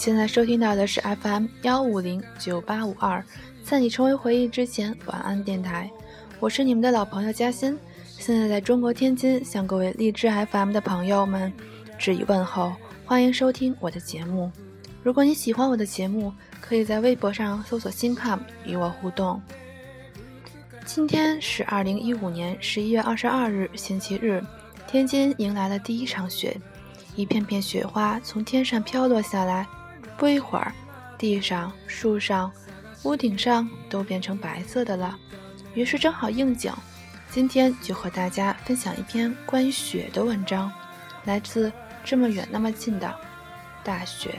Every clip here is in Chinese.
现在收听到的是 FM 幺五零九八五二，在你成为回忆之前，晚安电台，我是你们的老朋友嘉欣，现在在中国天津，向各位荔枝 FM 的朋友们致以问候，欢迎收听我的节目。如果你喜欢我的节目，可以在微博上搜索“新 com” 与我互动。今天是二零一五年十一月二十二日，星期日，天津迎来了第一场雪。一片片雪花从天上飘落下来，不一会儿，地上、树上、屋顶上都变成白色的了。于是正好应景，今天就和大家分享一篇关于雪的文章，来自这么远那么近的大雪。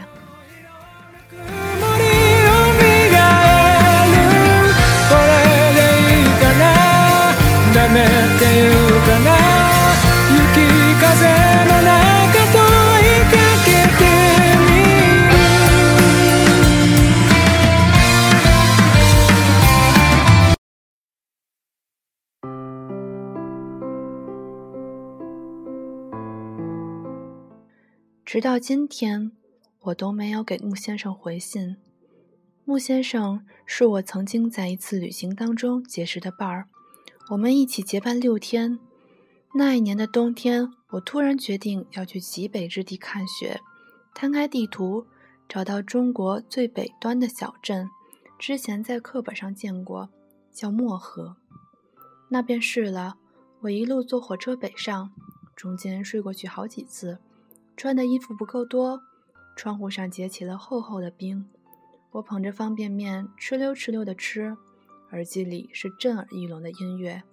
直到今天，我都没有给穆先生回信。穆先生是我曾经在一次旅行当中结识的伴儿，我们一起结伴六天。那一年的冬天，我突然决定要去极北之地看雪。摊开地图，找到中国最北端的小镇，之前在课本上见过，叫漠河。那便是了。我一路坐火车北上，中间睡过去好几次。穿的衣服不够多，窗户上结起了厚厚的冰。我捧着方便面，哧溜哧溜地吃，耳机里是震耳欲聋的音乐。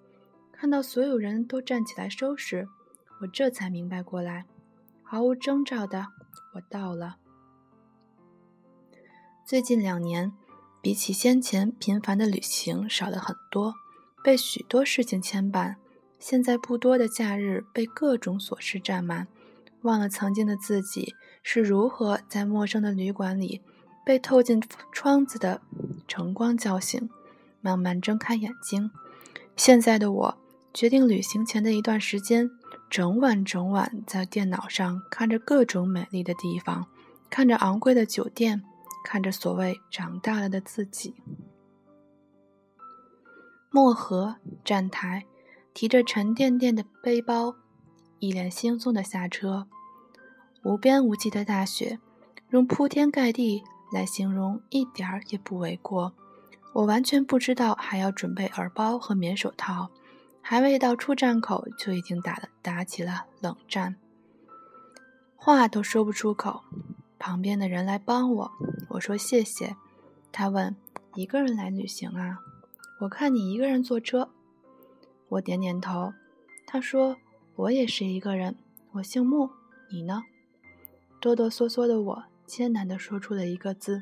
看到所有人都站起来收拾，我这才明白过来，毫无征兆的，我到了。最近两年，比起先前频繁的旅行少了很多，被许多事情牵绊。现在不多的假日被各种琐事占满。忘了曾经的自己是如何在陌生的旅馆里被透进窗子的晨光叫醒，慢慢睁开眼睛。现在的我决定旅行前的一段时间，整晚整晚在电脑上看着各种美丽的地方，看着昂贵的酒店，看着所谓长大了的自己。漠河站台，提着沉甸甸的背包。一脸轻松的下车，无边无际的大雪，用铺天盖地来形容一点儿也不为过。我完全不知道还要准备耳包和棉手套，还未到出站口就已经打了打起了冷战，话都说不出口。旁边的人来帮我，我说谢谢。他问：“一个人来旅行啊？我看你一个人坐车。”我点点头。他说。我也是一个人，我姓穆，你呢？哆哆嗦嗦的我艰难地说出了一个字：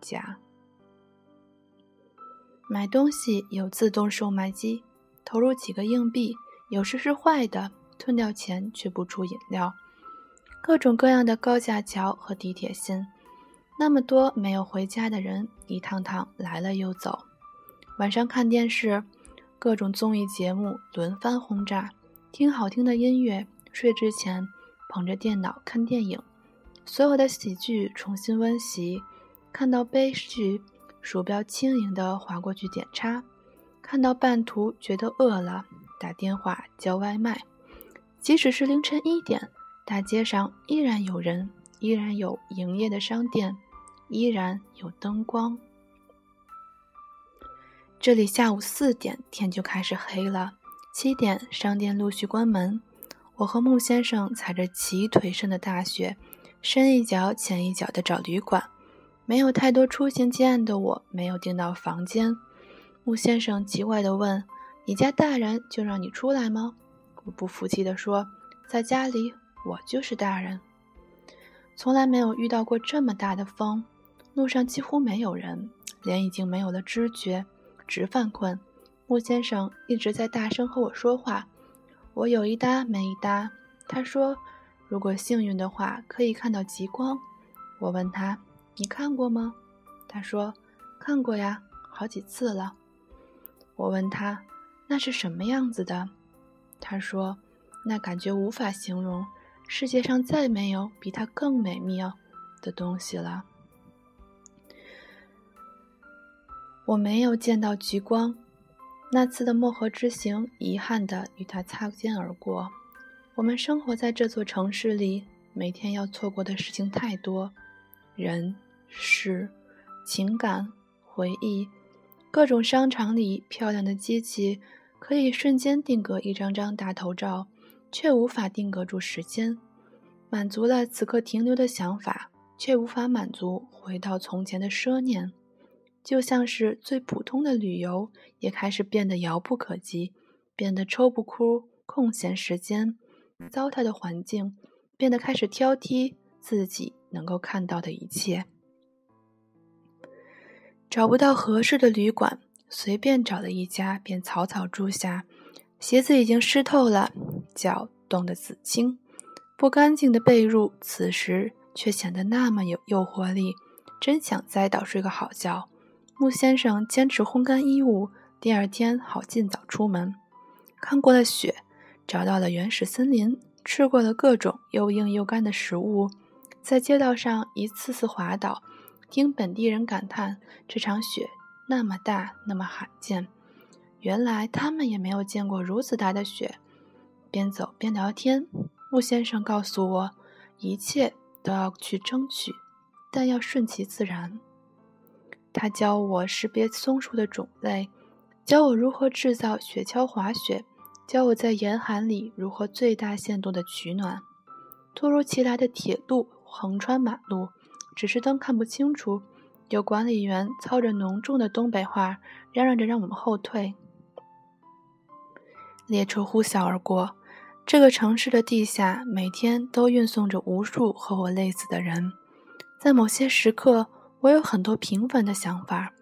假。买东西有自动售卖机，投入几个硬币，有时是坏的，吞掉钱却不出饮料。各种各样的高架桥和地铁线，那么多没有回家的人，一趟趟来了又走。晚上看电视，各种综艺节目轮番轰炸。听好听的音乐，睡之前捧着电脑看电影，所有的喜剧重新温习，看到悲剧，鼠标轻盈地划过去点叉，看到半途觉得饿了，打电话叫外卖，即使是凌晨一点，大街上依然有人，依然有营业的商店，依然有灯光。这里下午四点天就开始黑了。七点，商店陆续关门。我和穆先生踩着齐腿深的大雪，深一脚浅一脚地找旅馆。没有太多出行经验的我，没有订到房间。穆先生奇怪地问：“你家大人就让你出来吗？”我不服气地说：“在家里，我就是大人。”从来没有遇到过这么大的风，路上几乎没有人，脸已经没有了知觉，直犯困。穆先生一直在大声和我说话，我有一搭没一搭。他说：“如果幸运的话，可以看到极光。”我问他：“你看过吗？”他说：“看过呀，好几次了。”我问他：“那是什么样子的？”他说：“那感觉无法形容，世界上再没有比它更美妙、的东西了。我没有见到极光，那次的漠河之行，遗憾地与它擦肩而过。我们生活在这座城市里，每天要错过的事情太多，人、事、情感、回忆，各种商场里漂亮的机器，可以瞬间定格一张张大头照，却无法定格住时间，满足了此刻停留的想法，却无法满足回到从前的奢念。就像是最普通的旅游，也开始变得遥不可及，变得抽不空空闲时间。糟蹋的环境，变得开始挑剔自己能够看到的一切。找不到合适的旅馆，随便找了一家，便草草住下。鞋子已经湿透了，脚冻得紫青，不干净的被褥，此时却显得那么有诱惑力，真想栽倒睡个好觉。穆先生坚持烘干衣物，第二天好尽早出门。看过了雪，找到了原始森林，吃过了各种又硬又干的食物，在街道上一次次滑倒，听本地人感叹这场雪那么大，那么罕见。原来他们也没有见过如此大的雪。边走边聊天，穆先生告诉我，一切都要去争取，但要顺其自然。他教我识别松树的种类，教我如何制造雪橇滑雪，教我在严寒里如何最大限度的取暖。突如其来的铁路横穿马路，指示灯看不清楚，有管理员操着浓重的东北话嚷嚷着让我们后退。列车呼啸而过，这个城市的地下每天都运送着无数和我类似的人，在某些时刻。我有很多平凡的想法，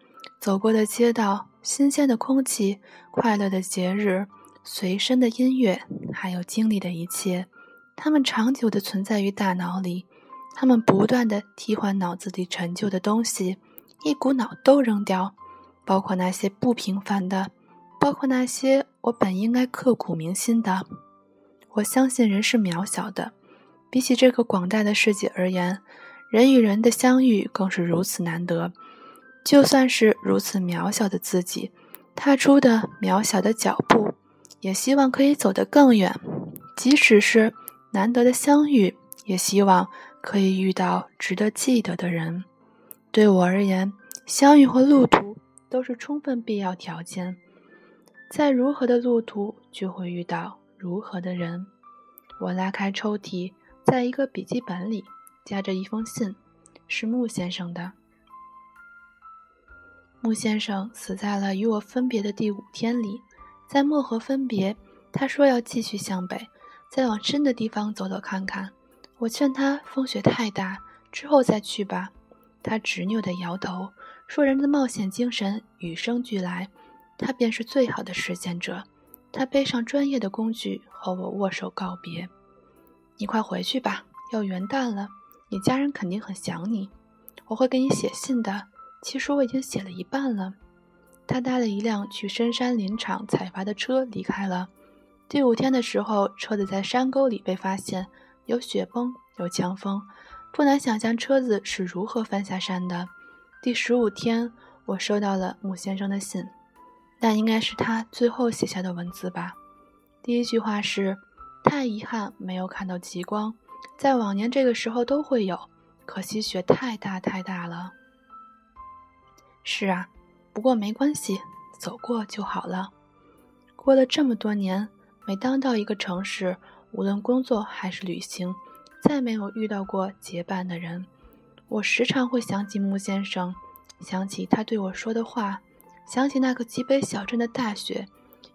走过的街道、新鲜的空气、快乐的节日、随身的音乐，还有经历的一切，它们长久地存在于大脑里，它们不断地替换脑子里陈旧的东西，一股脑都扔掉，包括那些不平凡的，包括那些我本应该刻骨铭心的。我相信人是渺小的，比起这个广大的世界而言。人与人的相遇更是如此难得，就算是如此渺小的自己，踏出的渺小的脚步，也希望可以走得更远。即使是难得的相遇，也希望可以遇到值得记得的人。对我而言，相遇和路途都是充分必要条件。在如何的路途，就会遇到如何的人。我拉开抽屉，在一个笔记本里。夹着一封信，是穆先生的。穆先生死在了与我分别的第五天里，在漠河分别。他说要继续向北，再往深的地方走走看看。我劝他风雪太大，之后再去吧。他执拗地摇头，说人的冒险精神与生俱来，他便是最好的实践者。他背上专业的工具和我握手告别。你快回去吧，要元旦了。你家人肯定很想你，我会给你写信的。其实我已经写了一半了。他搭了一辆去深山林场采伐的车离开了。第五天的时候，车子在山沟里被发现，有雪崩，有强风，不难想象车子是如何翻下山的。第十五天，我收到了穆先生的信，那应该是他最后写下的文字吧。第一句话是：太遗憾，没有看到极光。在往年这个时候都会有，可惜雪太大太大了。是啊，不过没关系，走过就好了。过了这么多年，每当到一个城市，无论工作还是旅行，再没有遇到过结伴的人，我时常会想起穆先生，想起他对我说的话，想起那个极北小镇的大雪，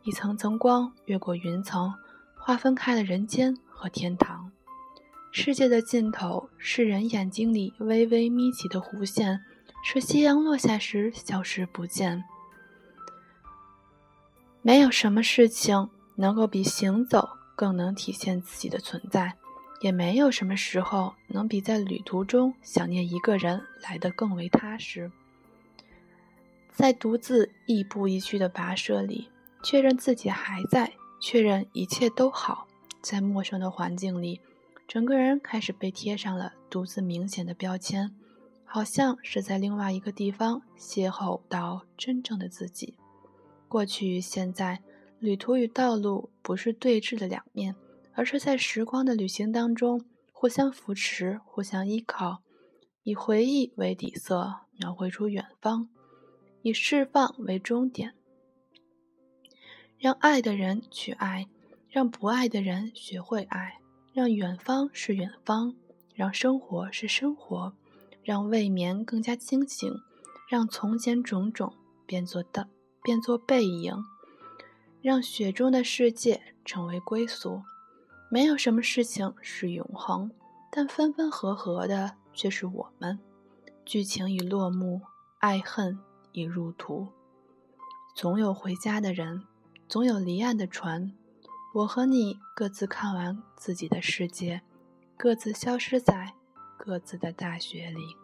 一层层光越过云层，划分开了人间和天堂。世界的尽头是人眼睛里微微眯起的弧线，是夕阳落下时消失不见。没有什么事情能够比行走更能体现自己的存在，也没有什么时候能比在旅途中想念一个人来得更为踏实。在独自亦步亦趋的跋涉里，确认自己还在，确认一切都好，在陌生的环境里。整个人开始被贴上了独自明显的标签，好像是在另外一个地方邂逅到真正的自己。过去与现在，旅途与道路不是对峙的两面，而是在时光的旅行当中互相扶持、互相依靠，以回忆为底色，描绘出远方。以释放为终点，让爱的人去爱，让不爱的人学会爱，让远方是远方，让生活是生活，让未眠更加清醒，让从前种种变作的变作背影，让雪中的世界成为归宿。没有什么事情是永恒，但分分合合的却是我们。剧情已落幕，爱恨。已入途，总有回家的人，总有离岸的船。我和你各自看完自己的世界，各自消失在各自的大学里。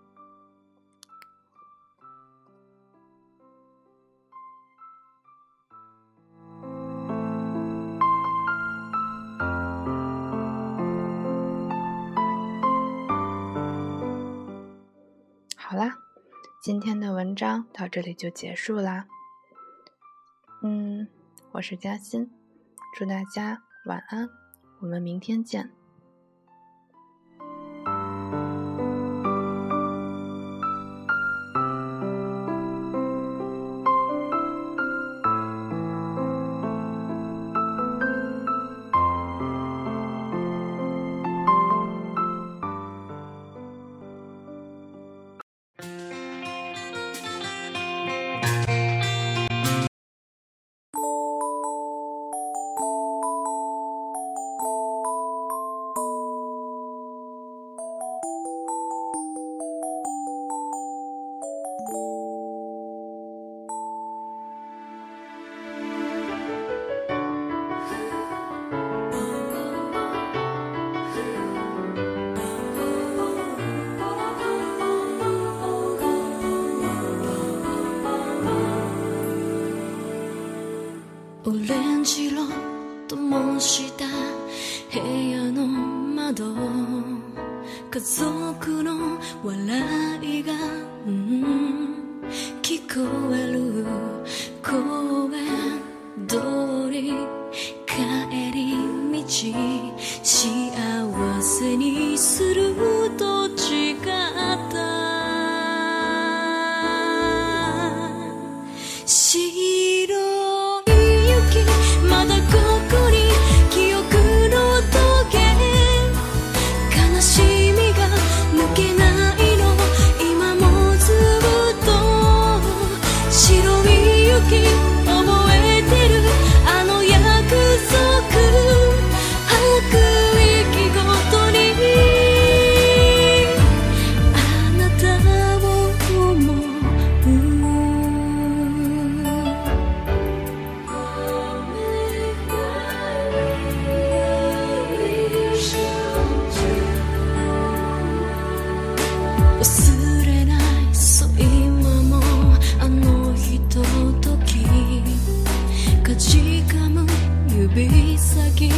好啦。今天的文章到这里就结束啦。嗯，我是嘉欣，祝大家晚安，我们明天见。じろと申した部屋の窓家族の笑いが、うん、聞こえる声どう忘れない。そう今もあのひととき。かじかむ指先、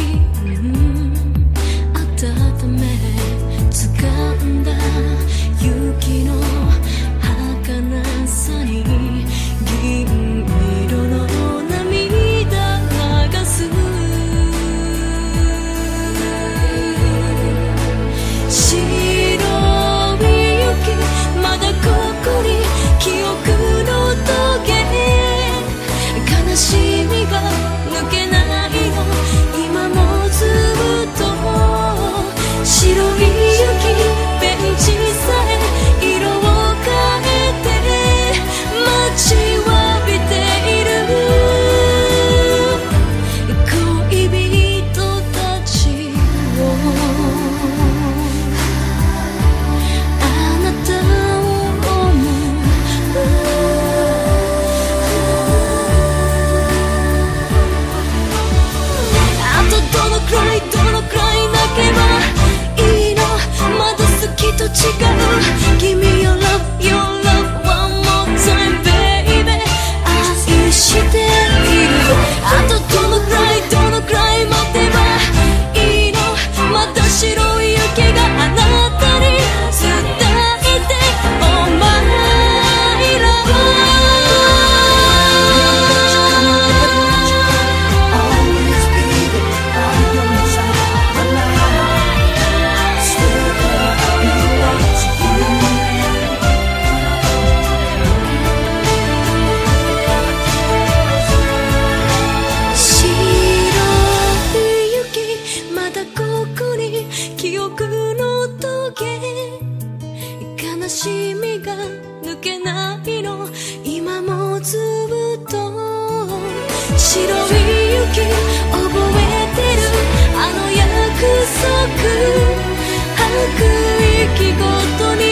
白い雪覚えてるあの約束。吐く息ごとに